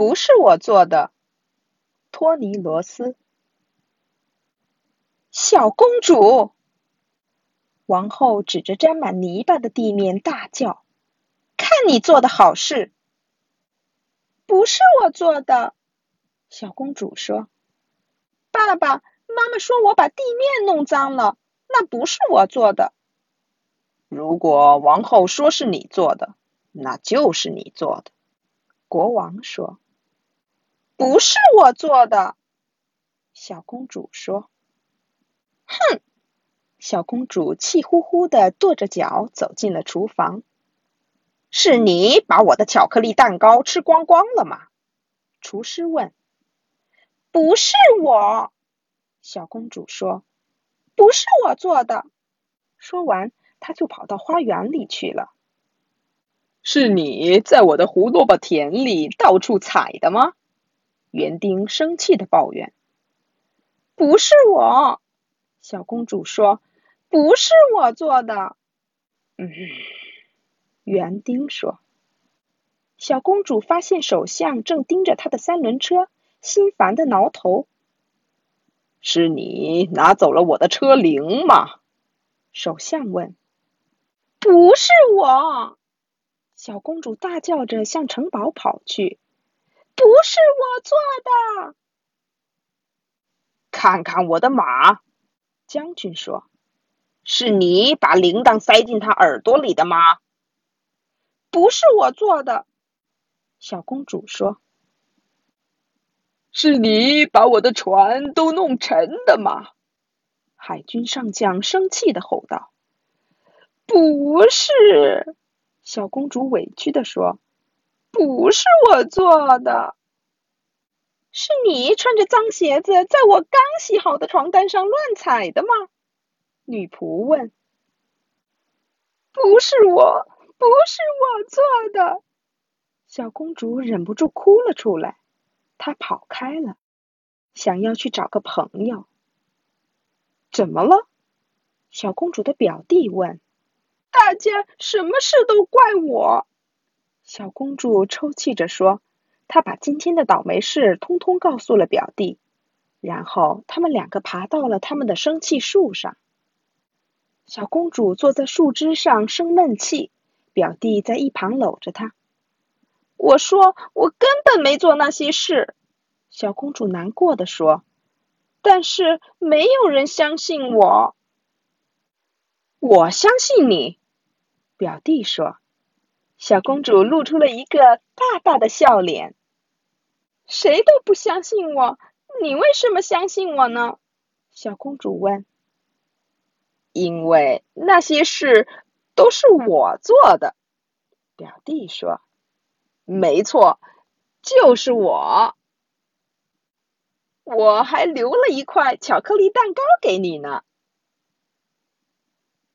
不是我做的。托尼罗斯，小公主。王后指着沾满泥巴的地面大叫：“看你做的好事！”不是我做的，小公主说：“爸爸妈妈说我把地面弄脏了，那不是我做的。”如果王后说是你做的，那就是你做的。国王说：“不是我做的。”小公主说：“哼！”小公主气呼呼的跺着脚走进了厨房。是你把我的巧克力蛋糕吃光光了吗？厨师问。不是我，小公主说。不是我做的。说完，她就跑到花园里去了。是你在我的胡萝卜田里到处采的吗？园丁生气的抱怨。不是我，小公主说。不是我做的，嗯，园丁说。小公主发现首相正盯着她的三轮车，心烦的挠头。是你拿走了我的车铃吗？首相问。不是我，小公主大叫着向城堡跑去。不是我做的。看看我的马，将军说。是你把铃铛塞进他耳朵里的吗？不是我做的，小公主说。是你把我的船都弄沉的吗？海军上将生气的吼道。不是，小公主委屈的说。不是我做的，是你穿着脏鞋子在我刚洗好的床单上乱踩的吗？女仆问：“不是我，不是我做的。”小公主忍不住哭了出来。她跑开了，想要去找个朋友。怎么了？小公主的表弟问。“大家什么事都怪我。”小公主抽泣着说。她把今天的倒霉事通通告诉了表弟，然后他们两个爬到了他们的生气树上。小公主坐在树枝上生闷气，表弟在一旁搂着她。我说：“我根本没做那些事。”小公主难过的说：“但是没有人相信我。”我相信你，表弟说。小公主露出了一个大大的笑脸。谁都不相信我，你为什么相信我呢？小公主问。因为那些事都是我做的，表弟说：“没错，就是我。我还留了一块巧克力蛋糕给你呢。”